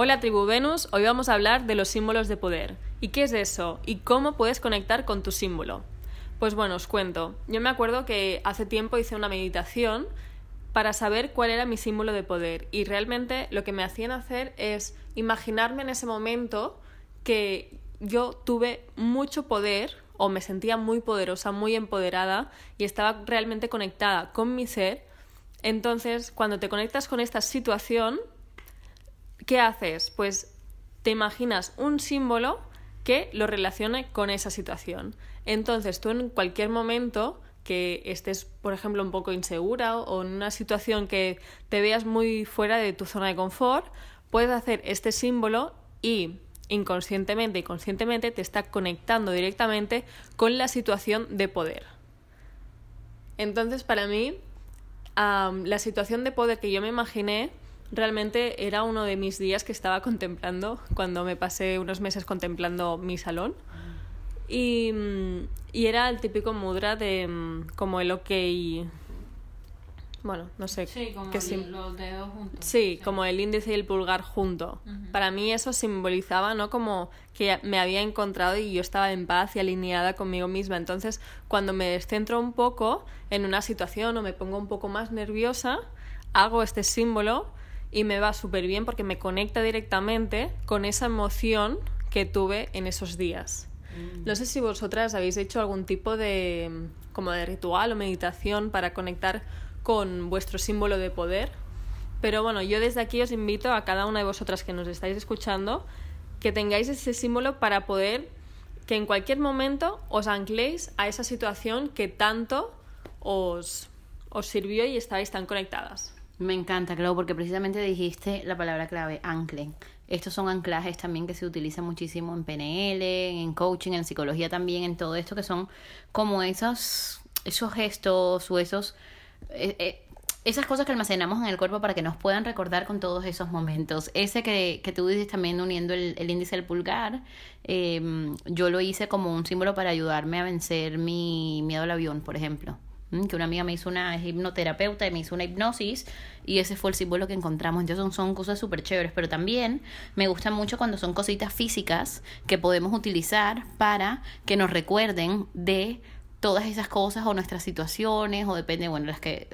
Hola tribu Venus, hoy vamos a hablar de los símbolos de poder. ¿Y qué es eso? ¿Y cómo puedes conectar con tu símbolo? Pues bueno, os cuento. Yo me acuerdo que hace tiempo hice una meditación para saber cuál era mi símbolo de poder y realmente lo que me hacían hacer es imaginarme en ese momento que yo tuve mucho poder o me sentía muy poderosa, muy empoderada y estaba realmente conectada con mi ser. Entonces, cuando te conectas con esta situación, ¿qué haces? Pues te imaginas un símbolo que lo relacione con esa situación. Entonces tú en cualquier momento que estés, por ejemplo, un poco insegura o en una situación que te veas muy fuera de tu zona de confort, puedes hacer este símbolo y inconscientemente y conscientemente te está conectando directamente con la situación de poder. Entonces, para mí, la situación de poder que yo me imaginé Realmente era uno de mis días que estaba contemplando cuando me pasé unos meses contemplando mi salón. Y, y era el típico mudra de como el ok. Bueno, no sé. Sí, como los dedos juntos. Sí, como el índice y el pulgar junto. Para mí eso simbolizaba, ¿no? Como que me había encontrado y yo estaba en paz y alineada conmigo misma. Entonces, cuando me descentro un poco en una situación o me pongo un poco más nerviosa, hago este símbolo y me va súper bien porque me conecta directamente con esa emoción que tuve en esos días. Mm. No sé si vosotras habéis hecho algún tipo de como de ritual o meditación para conectar con vuestro símbolo de poder, pero bueno, yo desde aquí os invito a cada una de vosotras que nos estáis escuchando que tengáis ese símbolo para poder que en cualquier momento os ancléis a esa situación que tanto os, os sirvió y estáis tan conectadas. Me encanta, claro, porque precisamente dijiste la palabra clave, anclen. Estos son anclajes también que se utilizan muchísimo en PNL, en coaching, en psicología también, en todo esto que son como esos, esos gestos o esos... Eh, eh, esas cosas que almacenamos en el cuerpo para que nos puedan recordar con todos esos momentos. Ese que, que tú dices también uniendo el, índice al pulgar, em, yo lo hice como un símbolo para ayudarme a vencer mi miedo al avión, por ejemplo que una amiga me hizo una hipnoterapeuta y me hizo una hipnosis y ese fue el símbolo que encontramos. Entonces son, son cosas súper chéveres, pero también me gusta mucho cuando son cositas físicas que podemos utilizar para que nos recuerden de todas esas cosas o nuestras situaciones o depende, bueno, las que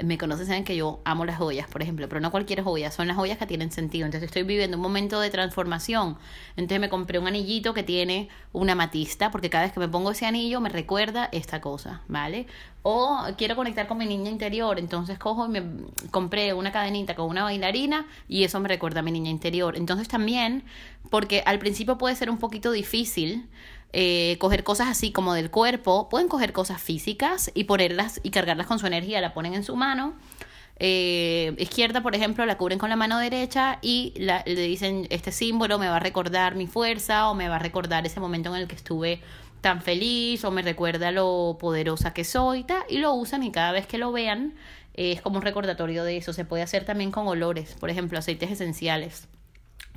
me conocen saben que yo amo las joyas, por ejemplo, pero no cualquier joya, son las joyas que tienen sentido. Entonces estoy viviendo un momento de transformación. Entonces me compré un anillito que tiene una matista, porque cada vez que me pongo ese anillo me recuerda esta cosa, ¿vale? O quiero conectar con mi niña interior, entonces cojo y me compré una cadenita con una bailarina y eso me recuerda a mi niña interior. Entonces también, porque al principio puede ser un poquito difícil, eh, coger cosas así como del cuerpo, pueden coger cosas físicas y ponerlas y cargarlas con su energía, la ponen en su mano. Eh, izquierda, por ejemplo, la cubren con la mano derecha y le dicen este símbolo me va a recordar mi fuerza o me va a recordar ese momento en el que estuve tan feliz o me recuerda lo poderosa que soy y lo usan y cada vez que lo vean es como un recordatorio de eso. Se puede hacer también con olores, por ejemplo, aceites esenciales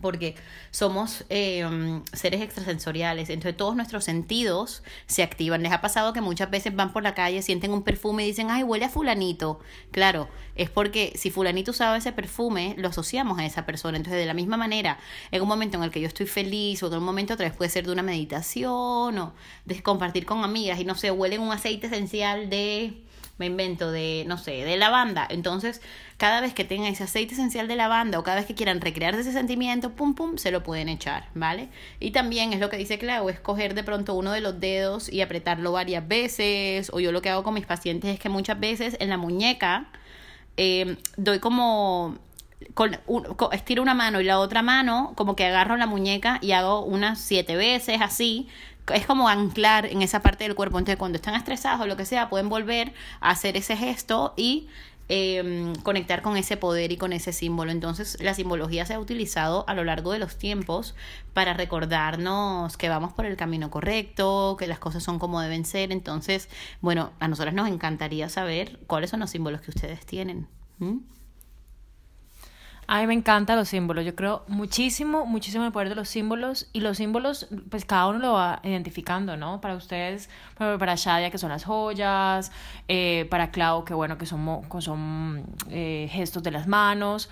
porque somos em, seres extrasensoriales, entonces todos nuestros sentidos se activan. Les ha pasado que muchas veces van por la calle, sienten un perfume y dicen, ay, huele a fulanito. Claro, es porque si fulanito usaba ese perfume, lo asociamos a esa persona. Entonces, de la misma manera, en un momento en el que yo estoy feliz o en un momento otra vez puede ser de una meditación o de compartir con amigas y no sé, huelen un aceite esencial de me invento de, no sé, de lavanda. Entonces, cada vez que tengan ese aceite esencial de lavanda o cada vez que quieran recrear ese sentimiento, pum, pum, se lo pueden echar, ¿vale? Y también es lo que dice Clau, es coger de pronto uno de los dedos y apretarlo varias veces. O yo lo que hago con mis pacientes es que muchas veces en la muñeca eh, doy como con, estiro una mano y la otra mano, como que agarro la muñeca y hago unas siete veces así, es como anclar en esa parte del cuerpo. Entonces, cuando están estresados o lo que sea, pueden volver a hacer ese gesto y eh, conectar con ese poder y con ese símbolo. Entonces, la simbología se ha utilizado a lo largo de los tiempos para recordarnos que vamos por el camino correcto, que las cosas son como deben ser. Entonces, bueno, a nosotros nos encantaría saber cuáles son los símbolos que ustedes tienen. ¿Mm? A mí me encantan los símbolos. Yo creo muchísimo, muchísimo el poder de los símbolos. Y los símbolos, pues cada uno lo va identificando, ¿no? Para ustedes, para Shadia, que son las joyas. Eh, para Clau, que bueno, que son, son eh, gestos de las manos.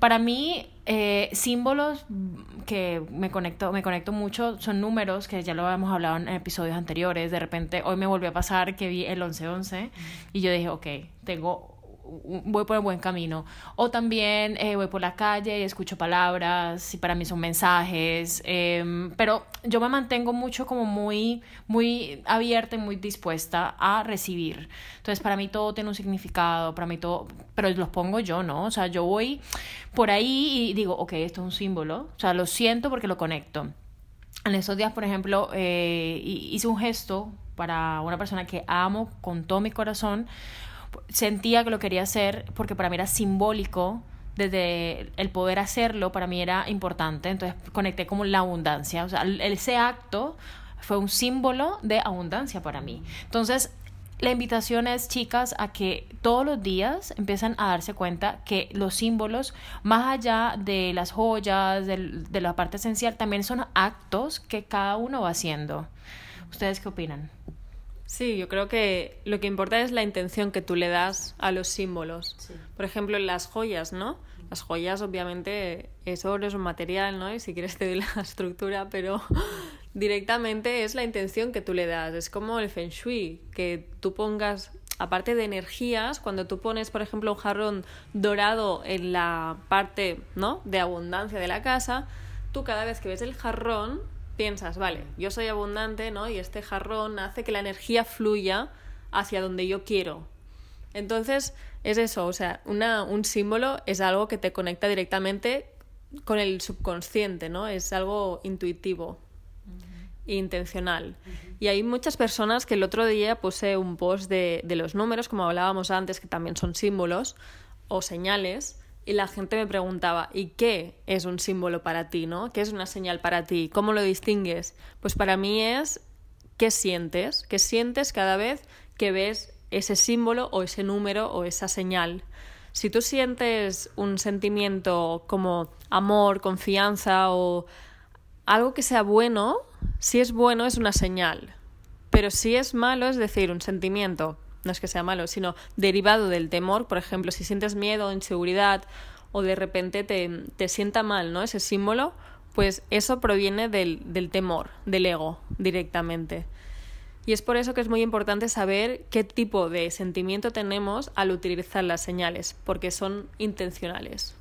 Para mí, eh, símbolos que me conecto, me conecto mucho son números, que ya lo habíamos hablado en episodios anteriores. De repente, hoy me volvió a pasar que vi el 1111 y yo dije, ok, tengo voy por el buen camino. O también eh, voy por la calle y escucho palabras y para mí son mensajes. Em, pero yo me mantengo mucho como muy, muy abierta y muy dispuesta a recibir. Entonces para mí todo tiene un significado, para mí todo, pero los pongo yo, ¿no? O sea, yo voy por ahí y digo, ok, esto es un símbolo. O sea, lo siento porque lo conecto. En esos días, por ejemplo, eh, hice un gesto para una persona que amo con todo mi corazón sentía que lo quería hacer porque para mí era simbólico desde el poder hacerlo para mí era importante entonces conecté como la abundancia o sea ese acto fue un símbolo de abundancia para mí entonces la invitación es, chicas, a que todos los días empiezan a darse cuenta que los símbolos, más allá de las joyas, de la parte esencial, también son actos que cada uno va haciendo. ¿Ustedes qué opinan? Sí, yo creo que lo que importa es la intención que tú le das a los símbolos. Por ejemplo, las joyas, ¿no? Las joyas, obviamente, es oro, es un material, ¿no? Y si quieres te doy la estructura, pero directamente es la intención que tú le das. Es como el feng shui, que tú pongas, aparte de energías, cuando tú pones, por ejemplo, un jarrón dorado en la parte, ¿no? De abundancia de la casa, tú cada vez que ves el jarrón piensas, vale, yo soy abundante, ¿no? Y este jarrón hace que la energía fluya hacia donde yo quiero. Entonces, es eso, o sea, una, un símbolo es algo que te conecta directamente con el subconsciente, ¿no? Es algo intuitivo e intencional. Y hay muchas personas que el otro día puse un post de, de los números, como hablábamos antes, que también son símbolos o señales, y la gente me preguntaba, ¿y qué es un símbolo para ti, no? ¿Qué es una señal para ti? ¿Cómo lo distingues? Pues para mí es qué sientes, qué sientes cada vez que ves ese símbolo o ese número o esa señal. Si tú sientes un sentimiento como amor, confianza o algo que sea bueno, si es bueno es una señal. Pero si es malo, es decir, un sentimiento no es que sea malo, sino derivado del temor, por ejemplo, si sientes miedo, inseguridad o de repente te, te sienta mal, ¿no? Ese símbolo, pues eso proviene del, del temor, del ego, directamente. Y es por eso que es muy importante saber qué tipo de sentimiento tenemos al utilizar las señales, porque son intencionales.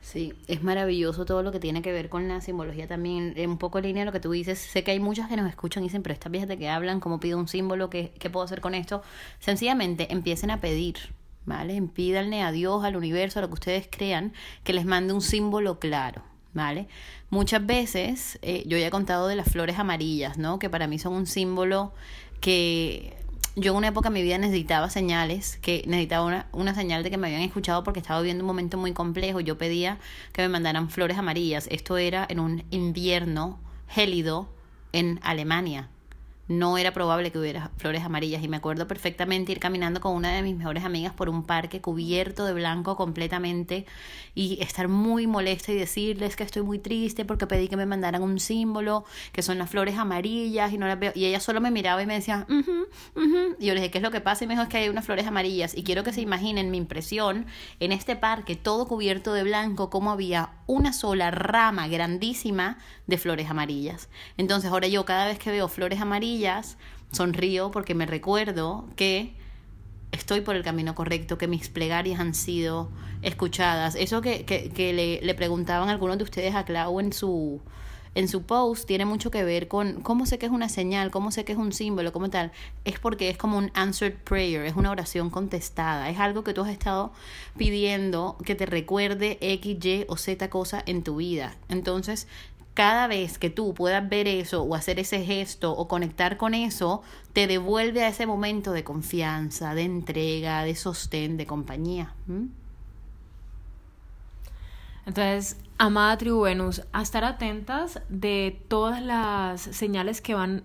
Sí, es maravilloso todo lo que tiene que ver con la simbología también, un poco en línea de lo que tú dices. Sé que hay muchas que nos escuchan y dicen, pero estas viejas de que hablan, ¿cómo pido un símbolo? ¿Qué, ¿Qué puedo hacer con esto? Sencillamente empiecen a pedir, ¿vale? Pídanle a Dios, al universo, a lo que ustedes crean, que les mande un símbolo claro. ¿Vale? Muchas veces, eh, yo ya he contado de las flores amarillas, ¿no? Que para mí son un símbolo que yo en una época de mi vida necesitaba señales, que necesitaba una, una señal de que me habían escuchado porque estaba viviendo un momento muy complejo. Yo pedía que me mandaran flores amarillas. Esto era en un invierno gélido en Alemania no era probable que hubiera flores amarillas. Y me acuerdo perfectamente ir caminando con una de mis mejores amigas por un parque cubierto de blanco completamente y estar muy molesta y decirles que estoy muy triste porque pedí que me mandaran un símbolo que son las flores amarillas y no las veo. Y ella solo me miraba y me decía y yo le dije qué es lo que pasa y me dijo es que hay unas flores amarillas y quiero que se imaginen mi impresión en este parque todo cubierto de blanco como había una sola rama grandísima de flores amarillas. Entonces ahora yo cada vez que veo flores amarillas sonrío porque me recuerdo que estoy por el camino correcto, que mis plegarias han sido escuchadas. Eso que, que, que le, preguntaban algunos de ustedes a Clau en su, en su post tiene mucho que ver con cómo sé que es una señal, cómo sé que es un símbolo, como tal. Es porque es como un answered prayer, es una oración contestada, es algo que tú has estado pidiendo que te recuerde X, Y o Z cosa en tu vida. Entonces, cada vez que tú puedas ver eso o hacer ese gesto o conectar con eso, te devuelve a ese momento de confianza, de entrega, de sostén, de compañía. Entonces, amada tribu Venus, a estar atentas de todas las señales que van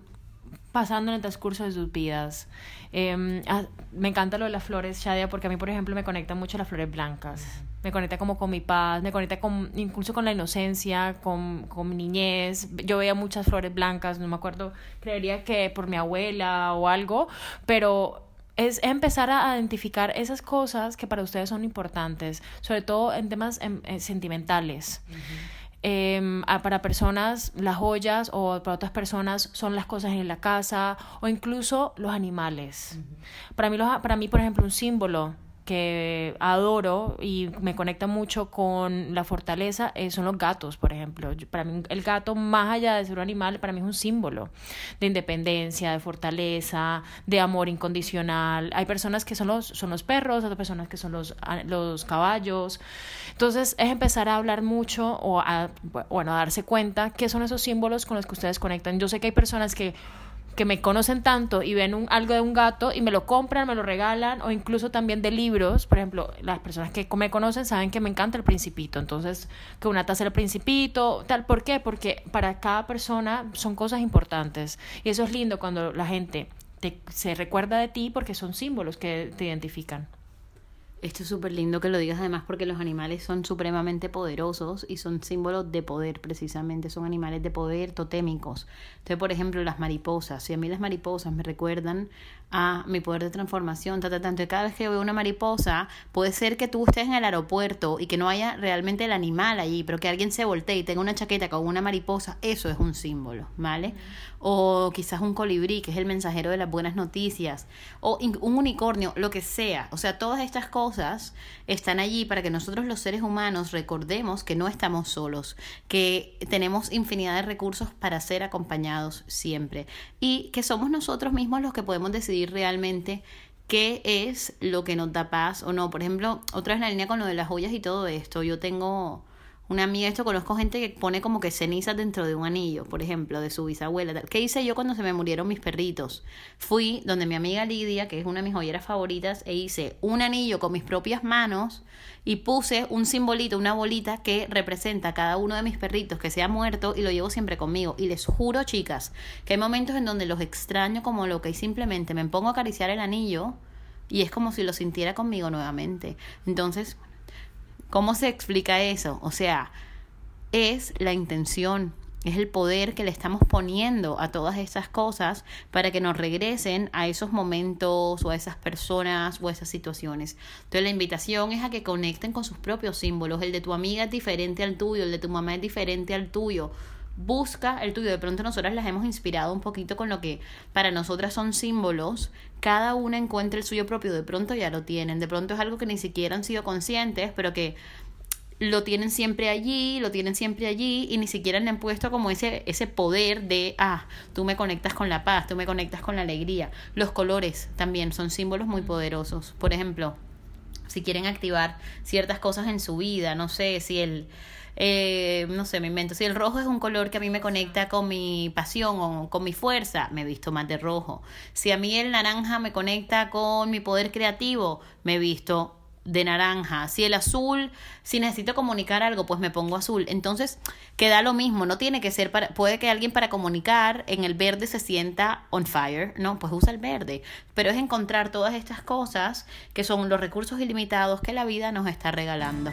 pasando en el transcurso de sus vidas. Em, ah, me encanta lo de las flores, Shadia, porque a mí, por ejemplo, me conectan mucho las flores blancas. Me conecta como con mi paz, me conecta con, incluso con la inocencia, con, con mi niñez. Yo veía muchas flores blancas, no me acuerdo, creería que por mi abuela o algo, pero es empezar a identificar esas cosas que para ustedes son importantes, sobre todo en temas em, eh, sentimentales. Em, para personas las joyas o para otras personas son las cosas en la casa o incluso los animales. Para mí, los, para mí, por ejemplo, un símbolo que adoro y me conecta mucho con la fortaleza eh, son los gatos, por ejemplo. Para mí el gato, más allá de ser un animal, para mí es un símbolo de independencia, de fortaleza, de amor incondicional. Hay personas que son los, son los perros, otras personas que son los, los caballos. Entonces es empezar a hablar mucho o a, bueno, a darse cuenta qué son esos símbolos con los que ustedes conectan. Yo sé que hay personas que que me conocen tanto y ven un, algo de un gato y me lo compran, me lo regalan, o incluso también de libros. Por ejemplo, las personas que me conocen saben que me encanta el principito. Entonces, que una taza del principito, tal. ¿Por qué? Porque para cada persona son cosas importantes. Y eso es lindo cuando la gente te, se recuerda de ti porque son símbolos que te identifican. Esto es súper lindo que lo digas además porque los animales son supremamente poderosos y son símbolos de poder precisamente, son animales de poder totémicos. Entonces, por ejemplo, las mariposas, si a mí las mariposas me recuerdan a mi poder de transformación, ta, ta, cada vez que veo una mariposa, puede ser que tú estés en el aeropuerto y que no haya realmente el animal allí, pero que alguien se voltee y tenga una chaqueta con una mariposa, eso es un símbolo, ¿vale? O quizás un colibrí, que es el mensajero de las buenas noticias, o un unicornio, lo que sea. O sea, todas estas cosas están allí para que nosotros los seres humanos recordemos que no estamos solos, que tenemos infinidad de recursos para ser acompañados siempre y que somos nosotros mismos los que podemos decidir realmente qué es lo que nos da paz o no. Por ejemplo, otra vez la línea con lo de las joyas y todo esto. Yo tengo una amiga, esto conozco gente que pone como que cenizas dentro de un anillo, por ejemplo, de su bisabuela. Tal. ¿Qué hice yo cuando se me murieron mis perritos? Fui donde mi amiga Lidia, que es una de mis joyeras favoritas, e hice un anillo con mis propias manos y puse un simbolito, una bolita que representa a cada uno de mis perritos que se ha muerto y lo llevo siempre conmigo. Y les juro, chicas, que hay momentos en donde los extraño como loca y simplemente me pongo a acariciar el anillo y es como si lo sintiera conmigo nuevamente. Entonces, ¿Cómo se explica eso? O sea, es la intención, es el poder que le estamos poniendo a todas esas cosas para que nos regresen a esos momentos o a esas personas o a esas situaciones. Entonces la invitación es a que conecten con sus propios símbolos. El de tu amiga es diferente al tuyo, el de tu mamá es diferente al tuyo. Busca el tuyo. De pronto nosotras las hemos inspirado un poquito con lo que para nosotras son símbolos. Cada una encuentra el suyo propio. De pronto ya lo tienen. De pronto es algo que ni siquiera han sido conscientes, pero que lo tienen siempre allí, lo tienen siempre allí y ni siquiera le han puesto como ese, ese poder de, ah, tú me conectas con la paz, tú me conectas con la alegría. Los colores también son símbolos muy poderosos. Por ejemplo, si quieren activar ciertas cosas en su vida, no sé si el eh, no sé, me invento. Si el rojo es un color que a mí me conecta con mi pasión o con mi fuerza, me he visto más de rojo. Si a mí el naranja me conecta con mi poder creativo, me he visto de naranja. Si el azul, si necesito comunicar algo, pues me pongo azul. Entonces, queda lo mismo, no tiene que ser para, puede que alguien para comunicar en el verde se sienta on fire, ¿no? Pues usa el verde. Pero es encontrar todas estas cosas que son los recursos ilimitados que la vida nos está regalando.